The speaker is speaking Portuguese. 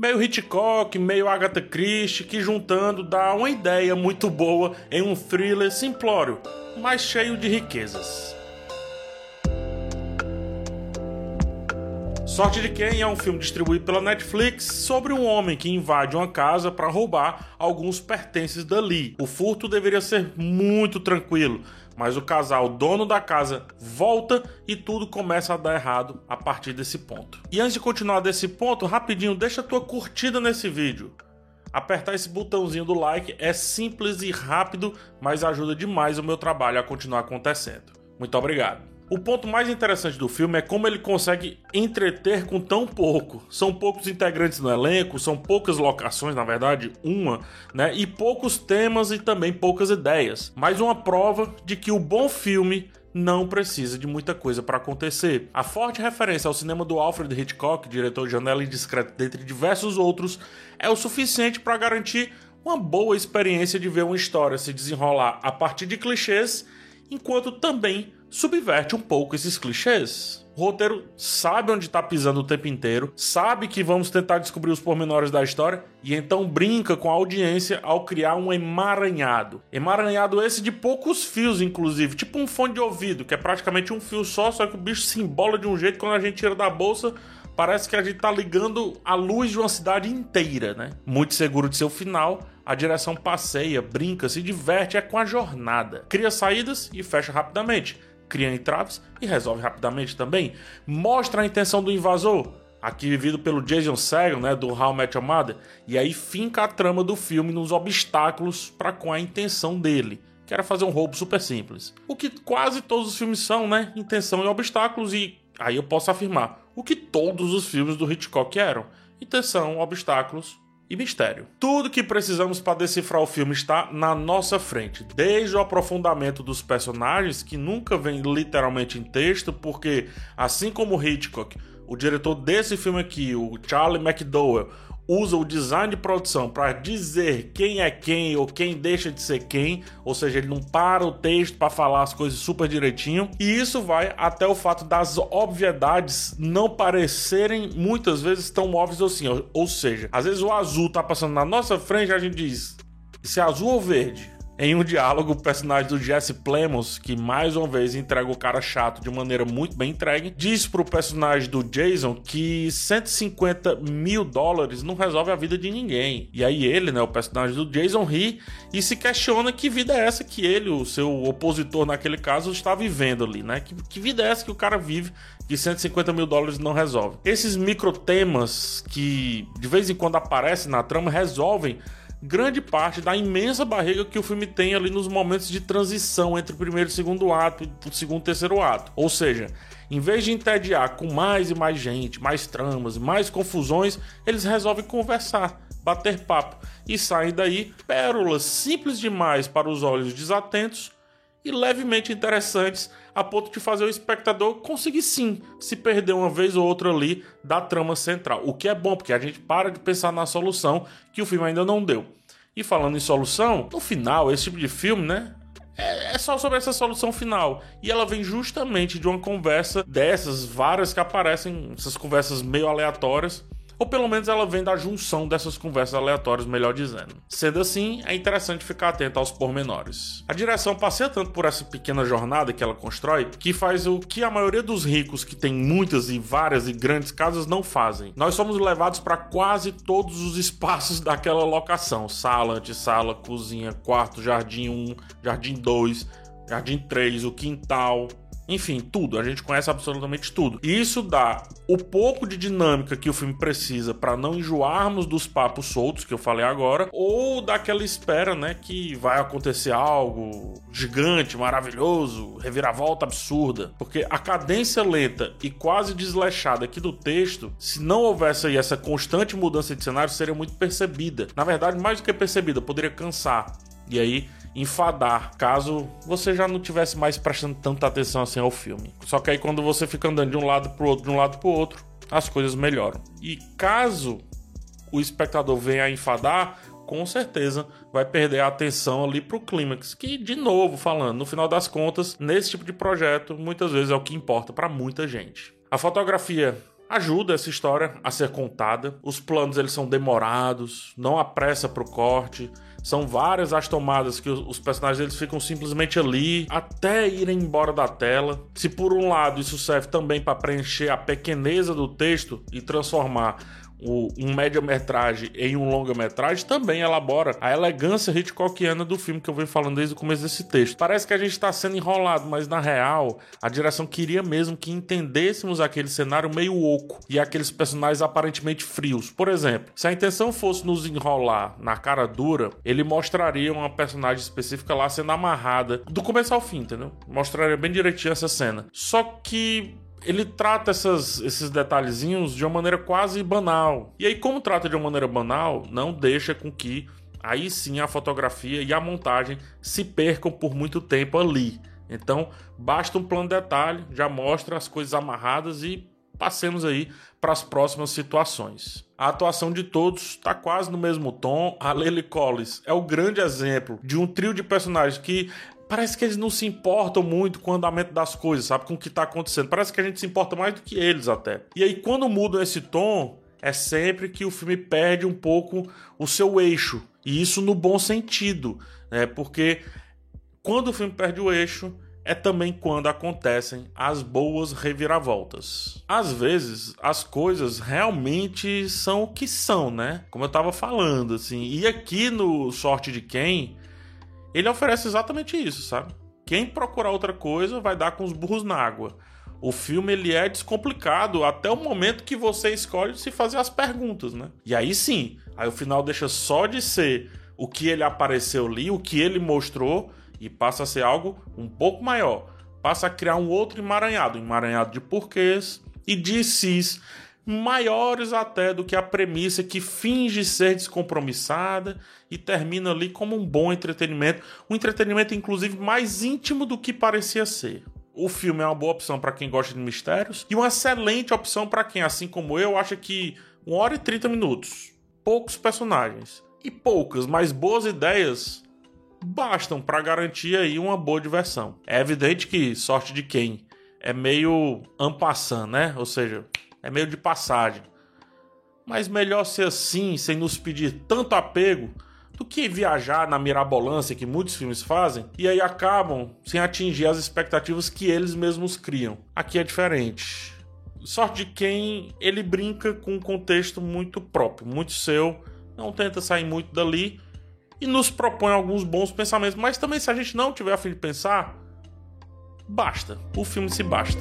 Meio Hitchcock, meio Agatha Christie, que juntando dá uma ideia muito boa em um thriller simplório, mas cheio de riquezas. Sorte de Quem é um filme distribuído pela Netflix sobre um homem que invade uma casa para roubar alguns pertences dali. O furto deveria ser muito tranquilo, mas o casal, dono da casa, volta e tudo começa a dar errado a partir desse ponto. E antes de continuar desse ponto, rapidinho, deixa a tua curtida nesse vídeo. Apertar esse botãozinho do like é simples e rápido, mas ajuda demais o meu trabalho a continuar acontecendo. Muito obrigado. O ponto mais interessante do filme é como ele consegue entreter com tão pouco. São poucos integrantes no elenco, são poucas locações, na verdade, uma, né? E poucos temas e também poucas ideias. Mais uma prova de que o bom filme não precisa de muita coisa para acontecer. A forte referência ao cinema do Alfred Hitchcock, diretor de Janela Indiscreta, dentre diversos outros, é o suficiente para garantir uma boa experiência de ver uma história se desenrolar a partir de clichês, enquanto também subverte um pouco esses clichês. O roteiro sabe onde está pisando o tempo inteiro, sabe que vamos tentar descobrir os pormenores da história e então brinca com a audiência ao criar um emaranhado. Emaranhado esse de poucos fios, inclusive, tipo um fone de ouvido, que é praticamente um fio só, só que o bicho se embola de um jeito quando a gente tira da bolsa. Parece que a gente tá ligando a luz de uma cidade inteira, né? Muito seguro de seu final, a direção passeia, brinca, se diverte é com a jornada. Cria saídas e fecha rapidamente cria entraves e resolve rapidamente também. Mostra a intenção do invasor, aqui vivido pelo Jason Segel, né, do How Met Your Mother, e aí finca a trama do filme nos obstáculos para com a intenção dele, que era fazer um roubo super simples. O que quase todos os filmes são, né, intenção e obstáculos e aí eu posso afirmar, o que todos os filmes do Hitchcock eram, intenção, obstáculos e mistério. Tudo que precisamos para decifrar o filme está na nossa frente, desde o aprofundamento dos personagens, que nunca vem literalmente em texto, porque assim como Hitchcock, o diretor desse filme aqui, o Charlie McDowell, usa o design de produção para dizer quem é quem ou quem deixa de ser quem, ou seja, ele não para o texto para falar as coisas super direitinho, e isso vai até o fato das obviedades não parecerem muitas vezes tão óbvias assim, ou seja, às vezes o azul tá passando na nossa frente e a gente diz se é azul ou verde. Em um diálogo, o personagem do Jesse Plemons, que mais uma vez entrega o cara chato de maneira muito bem entregue, diz pro personagem do Jason que 150 mil dólares não resolve a vida de ninguém. E aí ele, né, o personagem do Jason, ri e se questiona que vida é essa que ele, o seu opositor naquele caso, está vivendo ali, né? Que, que vida é essa que o cara vive que 150 mil dólares não resolve? Esses micro temas que de vez em quando aparecem na trama resolvem grande parte da imensa barriga que o filme tem ali nos momentos de transição entre o primeiro e segundo ato e o segundo e terceiro ato. Ou seja, em vez de entediar com mais e mais gente, mais tramas, mais confusões, eles resolvem conversar, bater papo e saem daí pérolas simples demais para os olhos desatentos e levemente interessantes a ponto de fazer o espectador conseguir sim se perder uma vez ou outra ali da trama central. O que é bom, porque a gente para de pensar na solução que o filme ainda não deu. E falando em solução, no final, esse tipo de filme, né? É, é só sobre essa solução final. E ela vem justamente de uma conversa dessas, várias que aparecem, essas conversas meio aleatórias ou pelo menos ela vem da junção dessas conversas aleatórias, melhor dizendo. Sendo assim, é interessante ficar atento aos pormenores. A direção passeia tanto por essa pequena jornada que ela constrói, que faz o que a maioria dos ricos que tem muitas e várias e grandes casas não fazem. Nós somos levados para quase todos os espaços daquela locação: sala, antessala, cozinha, quarto, jardim 1, jardim 2, jardim 3, o quintal, enfim, tudo. A gente conhece absolutamente tudo. E isso dá o pouco de dinâmica que o filme precisa para não enjoarmos dos papos soltos que eu falei agora, ou daquela espera, né, que vai acontecer algo gigante, maravilhoso, reviravolta absurda. Porque a cadência lenta e quase desleixada aqui do texto, se não houvesse aí essa constante mudança de cenário, seria muito percebida. Na verdade, mais do que percebida, poderia cansar. E aí enfadar, caso você já não tivesse mais prestando tanta atenção assim ao filme. Só que aí quando você fica andando de um lado pro outro, de um lado pro outro, as coisas melhoram. E caso o espectador venha a enfadar, com certeza vai perder a atenção ali pro clímax, que de novo falando, no final das contas, nesse tipo de projeto, muitas vezes é o que importa para muita gente. A fotografia ajuda essa história a ser contada. Os planos eles são demorados, não há pressa pro corte. São várias as tomadas que os personagens eles ficam simplesmente ali até irem embora da tela. Se por um lado isso serve também para preencher a pequeneza do texto e transformar o, um média-metragem em um longa-metragem também elabora a elegância Hitchcockiana do filme que eu venho falando desde o começo desse texto. Parece que a gente está sendo enrolado, mas na real, a direção queria mesmo que entendêssemos aquele cenário meio oco e aqueles personagens aparentemente frios. Por exemplo, se a intenção fosse nos enrolar na cara dura, ele mostraria uma personagem específica lá sendo amarrada do começo ao fim, entendeu? Mostraria bem direitinho essa cena. Só que ele trata essas, esses detalhezinhos de uma maneira quase banal. E aí, como trata de uma maneira banal, não deixa com que aí sim a fotografia e a montagem se percam por muito tempo ali. Então, basta um plano de detalhe, já mostra as coisas amarradas e passemos aí para as próximas situações. A atuação de todos está quase no mesmo tom. A Lily Collins é o grande exemplo de um trio de personagens que parece que eles não se importam muito com o andamento das coisas, sabe? Com o que está acontecendo. Parece que a gente se importa mais do que eles até. E aí, quando mudam esse tom, é sempre que o filme perde um pouco o seu eixo. E isso no bom sentido, né? Porque quando o filme perde o eixo, é também quando acontecem as boas reviravoltas. Às vezes, as coisas realmente são o que são, né? Como eu tava falando, assim. E aqui no Sorte de Quem, ele oferece exatamente isso, sabe? Quem procurar outra coisa vai dar com os burros na água. O filme ele é descomplicado até o momento que você escolhe se fazer as perguntas, né? E aí sim, aí o final deixa só de ser o que ele apareceu ali, o que ele mostrou e passa a ser algo um pouco maior. Passa a criar um outro emaranhado, um emaranhado de porquês e de sis maiores até do que a premissa que finge ser descompromissada e termina ali como um bom entretenimento, um entretenimento inclusive mais íntimo do que parecia ser. O filme é uma boa opção para quem gosta de mistérios e uma excelente opção para quem, assim como eu, acha que 1 hora e 30 minutos, poucos personagens e poucas, mas boas ideias bastam para garantir aí uma boa diversão. É evidente que sorte de quem é meio ampassando, né? Ou seja, é meio de passagem. Mas melhor ser assim, sem nos pedir tanto apego, do que viajar na mirabolância que muitos filmes fazem e aí acabam sem atingir as expectativas que eles mesmos criam. Aqui é diferente. Sorte de quem ele brinca com um contexto muito próprio, muito seu, não tenta sair muito dali e nos propõe alguns bons pensamentos, mas também se a gente não tiver a fim de pensar, basta, o filme se basta.